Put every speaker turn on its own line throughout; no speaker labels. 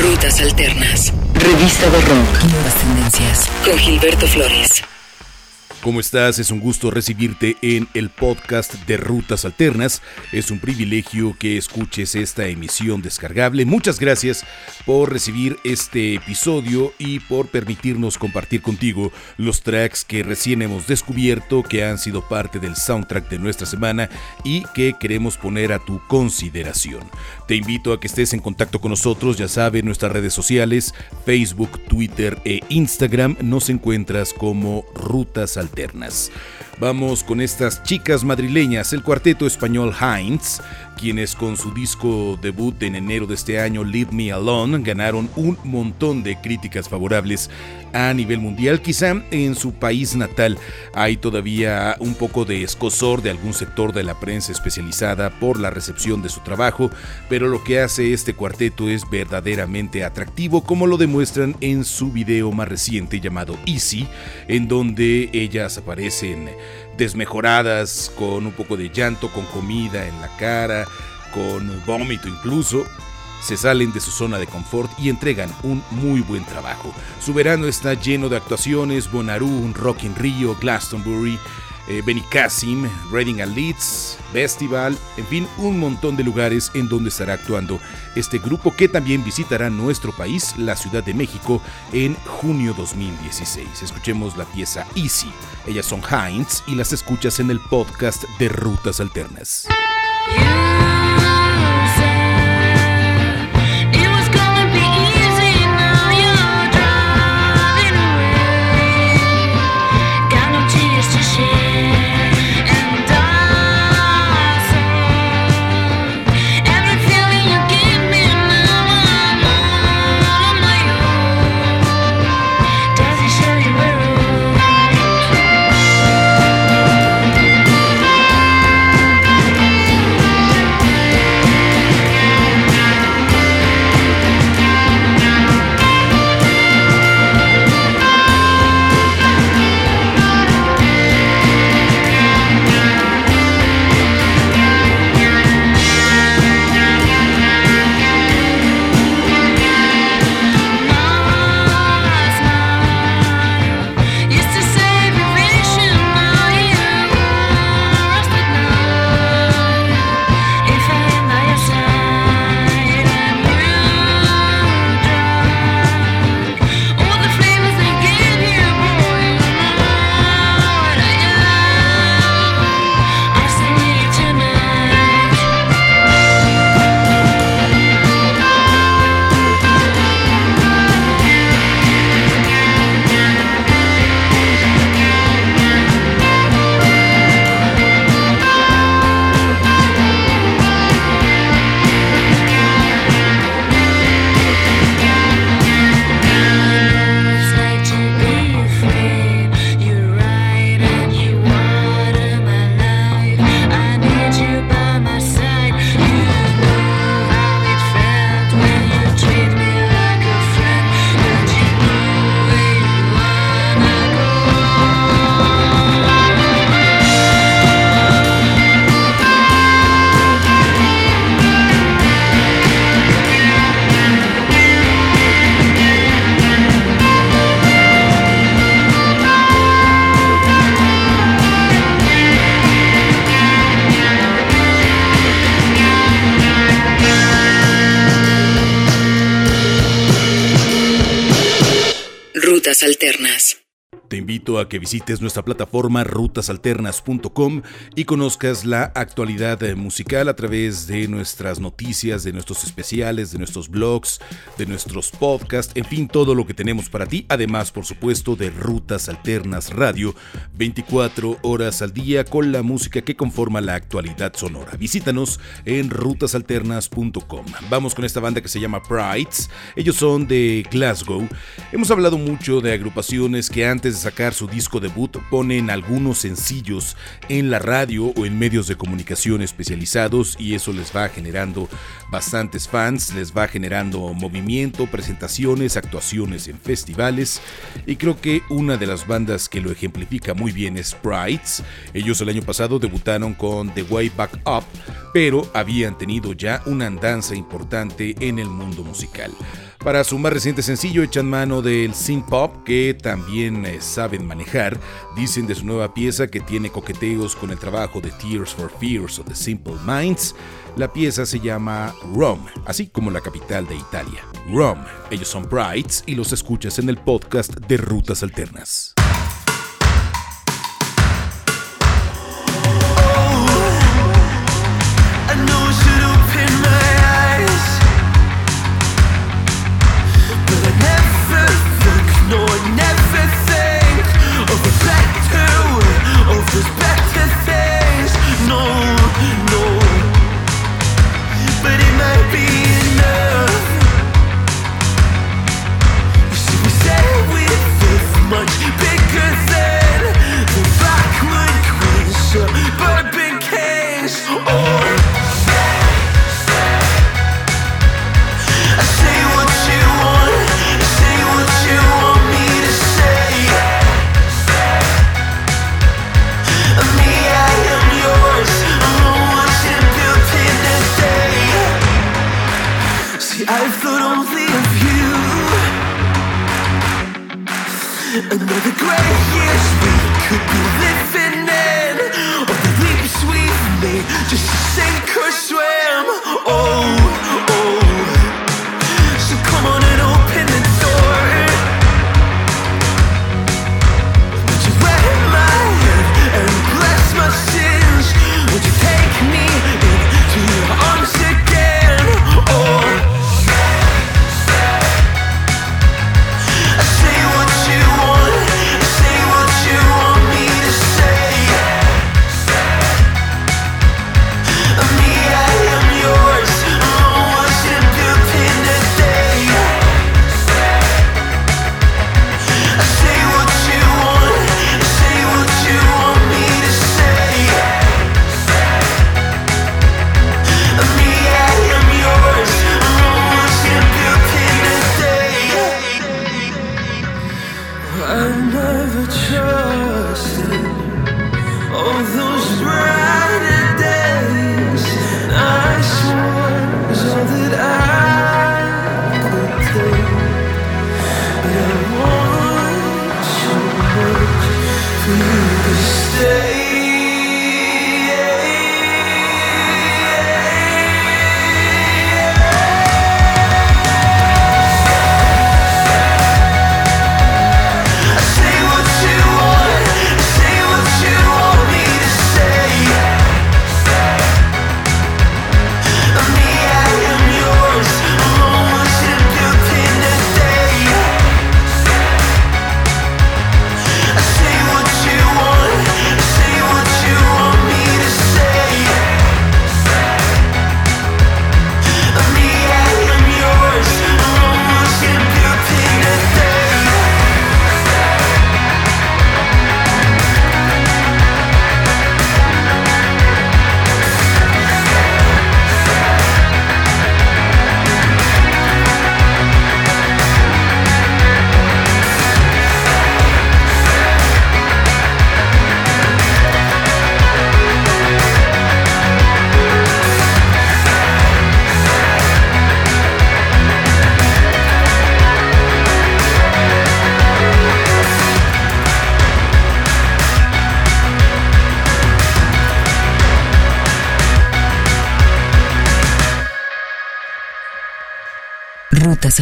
Rutas Alternas. Revista de Rock. Nuevas tendencias. Con Gilberto Flores.
¿Cómo estás? Es un gusto recibirte en el podcast de Rutas Alternas. Es un privilegio que escuches esta emisión descargable. Muchas gracias por recibir este episodio y por permitirnos compartir contigo los tracks que recién hemos descubierto, que han sido parte del soundtrack de nuestra semana y que queremos poner a tu consideración. Te invito a que estés en contacto con nosotros, ya sabes, nuestras redes sociales, Facebook, Twitter e Instagram, nos encuentras como Rutas Alternas. Vamos con estas chicas madrileñas, el cuarteto español Heinz, quienes con su disco debut en enero de este año, Leave Me Alone, ganaron un montón de críticas favorables a nivel mundial. Quizá en su país natal hay todavía un poco de escosor de algún sector de la prensa especializada por la recepción de su trabajo, pero lo que hace este cuarteto es verdaderamente atractivo, como lo demuestran en su video más reciente llamado Easy, en donde ellas aparecen desmejoradas, con un poco de llanto, con comida en la cara, con vómito incluso, se salen de su zona de confort y entregan un muy buen trabajo. Su verano está lleno de actuaciones, Bonnaroo, Rock in Rio, Glastonbury, eh, Benicassim, Reading and Leeds, Festival, en fin, un montón de lugares en donde estará actuando este grupo que también visitará nuestro país, la Ciudad de México, en junio 2016. Escuchemos la pieza Easy. Ellas son Heinz y las escuchas en el podcast de Rutas Alternas.
Alternas.
Te invito a que visites nuestra plataforma rutasalternas.com y conozcas la actualidad eh, musical a través de nuestras noticias, de nuestros especiales, de nuestros blogs, de nuestros podcasts, en fin, todo lo que tenemos para ti. Además, por supuesto, de Rutas Alternas Radio, 24 horas al día con la música que conforma la actualidad sonora. Visítanos en rutasalternas.com. Vamos con esta banda que se llama Prides. Ellos son de Glasgow. Hemos hablado mucho de agrupaciones que antes sacar su disco debut ponen algunos sencillos en la radio o en medios de comunicación especializados y eso les va generando bastantes fans, les va generando movimiento, presentaciones, actuaciones en festivales y creo que una de las bandas que lo ejemplifica muy bien es Sprites. Ellos el año pasado debutaron con The Way Back Up, pero habían tenido ya una andanza importante en el mundo musical. Para su más reciente sencillo echan mano del synth pop que también eh, saben manejar. Dicen de su nueva pieza que tiene coqueteos con el trabajo de Tears for Fears o The Simple Minds. La pieza se llama Rome, así como la capital de Italia. Rome. Ellos son Brights y los escuchas en el podcast de Rutas Alternas.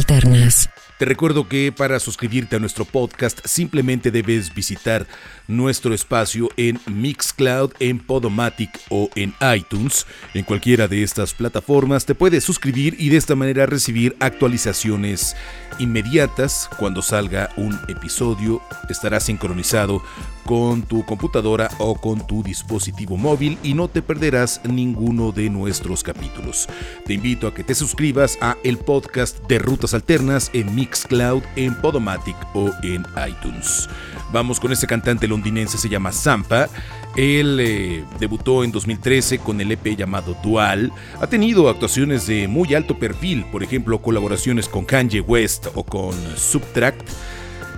Alternas.
Te recuerdo que para suscribirte a nuestro podcast simplemente debes visitar nuestro espacio en Mixcloud, en Podomatic o en iTunes. En cualquiera de estas plataformas te puedes suscribir y de esta manera recibir actualizaciones inmediatas cuando salga un episodio. Estará sincronizado con tu computadora o con tu dispositivo móvil y no te perderás ninguno de nuestros capítulos. Te invito a que te suscribas a el podcast de Rutas Alternas en Mixcloud, en Podomatic o en iTunes. Vamos con este cantante londinense, se llama Zampa. Él eh, debutó en 2013 con el EP llamado Dual. Ha tenido actuaciones de muy alto perfil, por ejemplo, colaboraciones con Kanye West o con Subtract.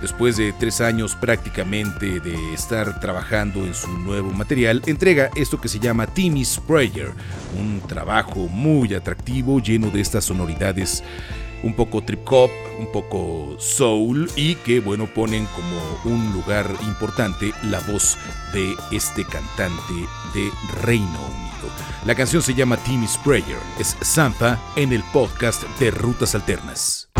Después de tres años prácticamente de estar trabajando en su nuevo material, entrega esto que se llama Timmy Sprayer, un trabajo muy atractivo lleno de estas sonoridades un poco trip hop, un poco soul y que bueno ponen como un lugar importante la voz de este cantante de Reino Unido. La canción se llama Timmy Sprayer, es Zampa en el podcast de Rutas Alternas.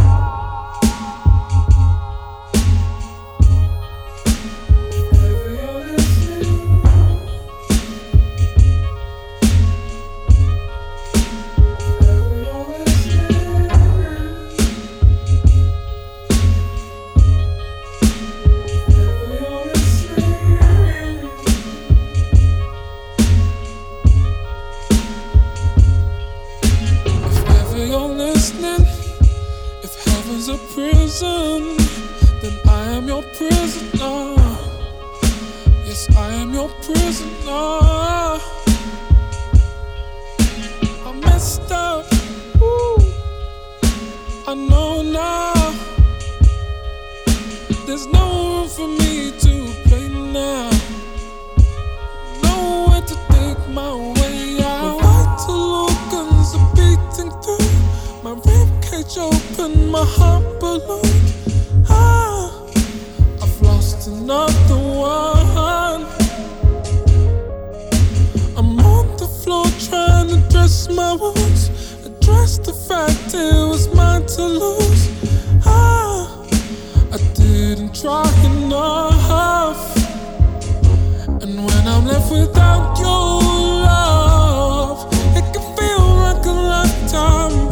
Ah, I've lost another one. I'm on the floor trying to dress my wounds. Address the fact it was mine to lose. Ah, I didn't try enough. And when I'm left without your love, it can feel like a lifetime.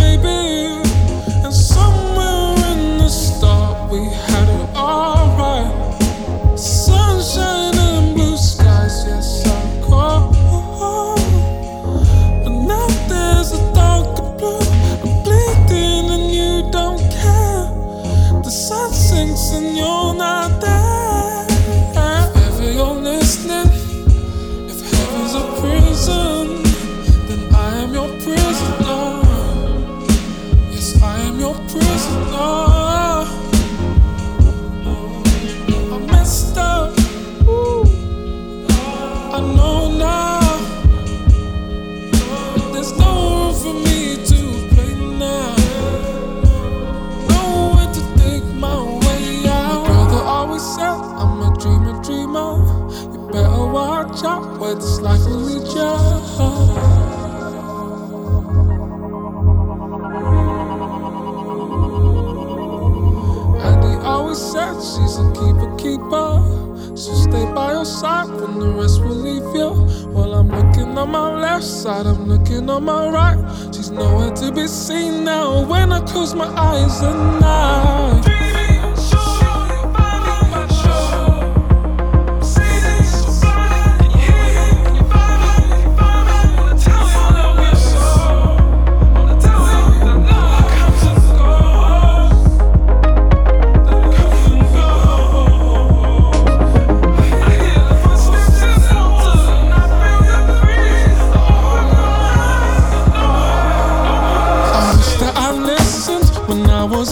She's a keeper, keeper. So stay by your side when the rest will leave you. While I'm looking on my left side, I'm looking on my right. She's nowhere to be seen now. When I close my eyes at night.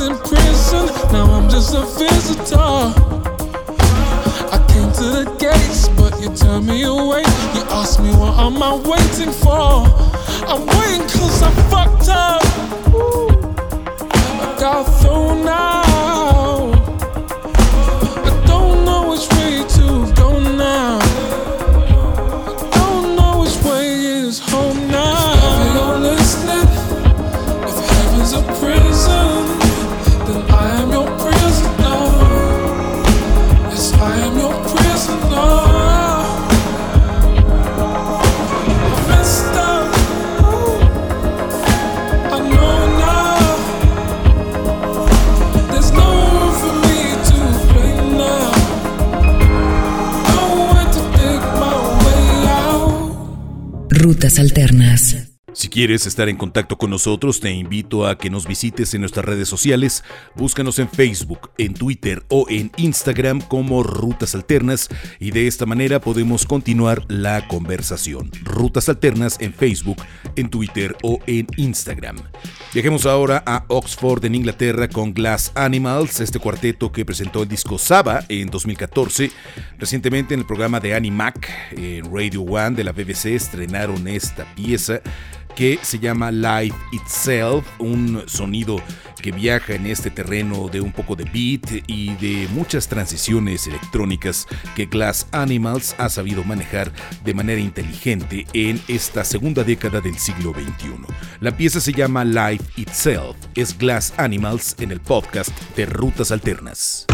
in prison, now I'm just a visitor. I came to the gates, but you turned me away. You asked me what am I waiting for? I'm waiting cause I fucked up. I got thrown out.
Rutas Alternas.
Si quieres estar en contacto con nosotros, te invito a que nos visites en nuestras redes sociales. Búscanos en Facebook, en Twitter o en Instagram como Rutas Alternas y de esta manera podemos continuar la conversación. Rutas Alternas en Facebook, en Twitter o en Instagram. Viajemos ahora a Oxford, en Inglaterra, con Glass Animals, este cuarteto que presentó el disco Saba en 2014. Recientemente en el programa de Animac en Radio One de la BBC estrenaron esta pieza que se llama Life Itself, un sonido que viaja en este terreno de un poco de beat y de muchas transiciones electrónicas que Glass Animals ha sabido manejar de manera inteligente en esta segunda década del siglo XXI. La pieza se llama Life Itself, es Glass Animals en el podcast de Rutas Alternas.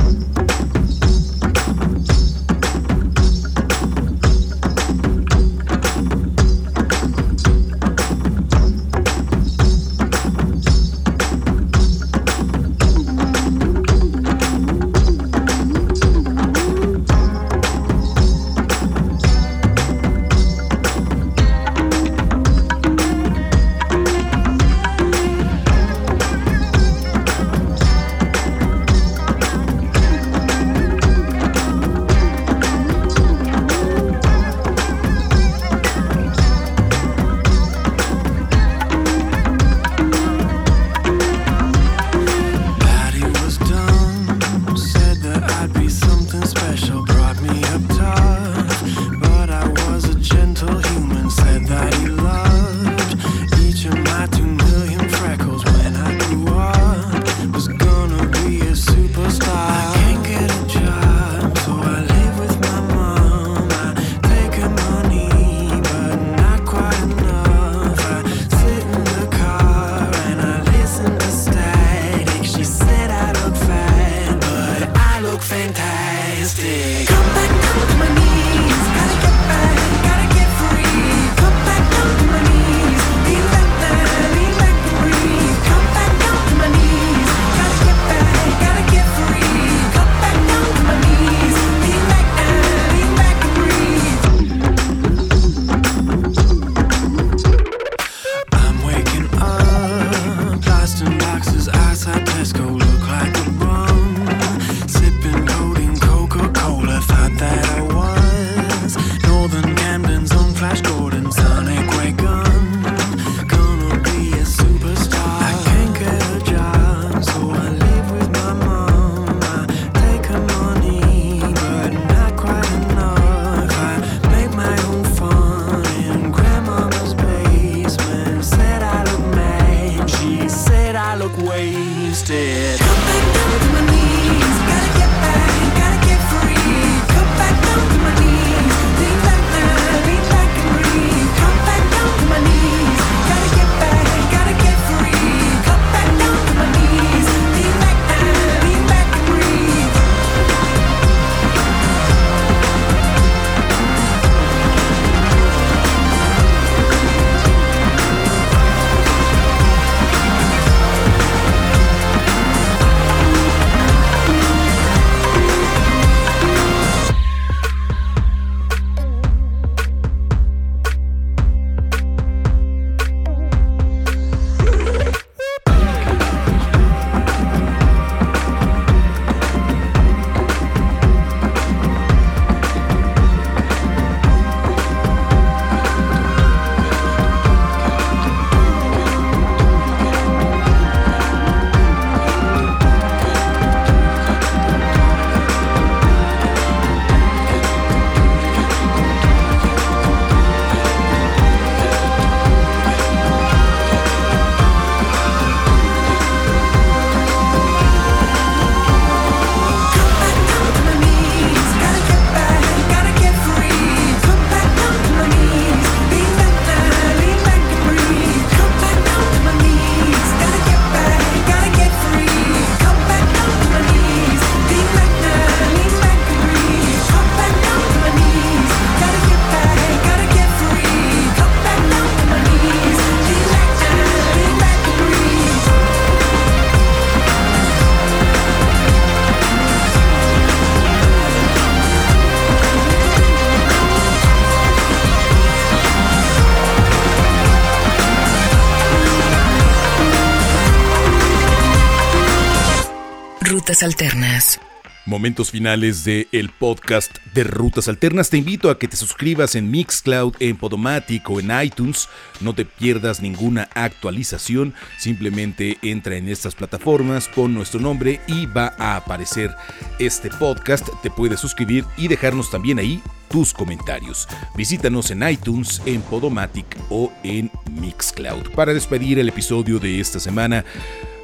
Rutas Alternas.
Momentos finales de el podcast de Rutas Alternas. Te invito a que te suscribas en Mixcloud, en Podomatic o en iTunes. No te pierdas ninguna actualización. Simplemente entra en estas plataformas, pon nuestro nombre y va a aparecer este podcast. Te puedes suscribir y dejarnos también ahí tus comentarios. Visítanos en iTunes, en Podomatic o en Mixcloud. Para despedir el episodio de esta semana,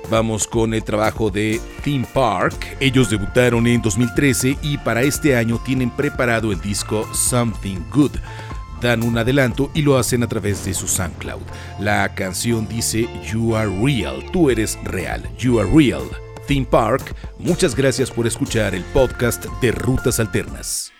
Vamos con el trabajo de Theme Park. Ellos debutaron en 2013 y para este año tienen preparado el disco Something Good. Dan un adelanto y lo hacen a través de su SoundCloud. La canción dice You are real, tú eres real, you are real. Theme Park, muchas gracias por escuchar el podcast de Rutas Alternas.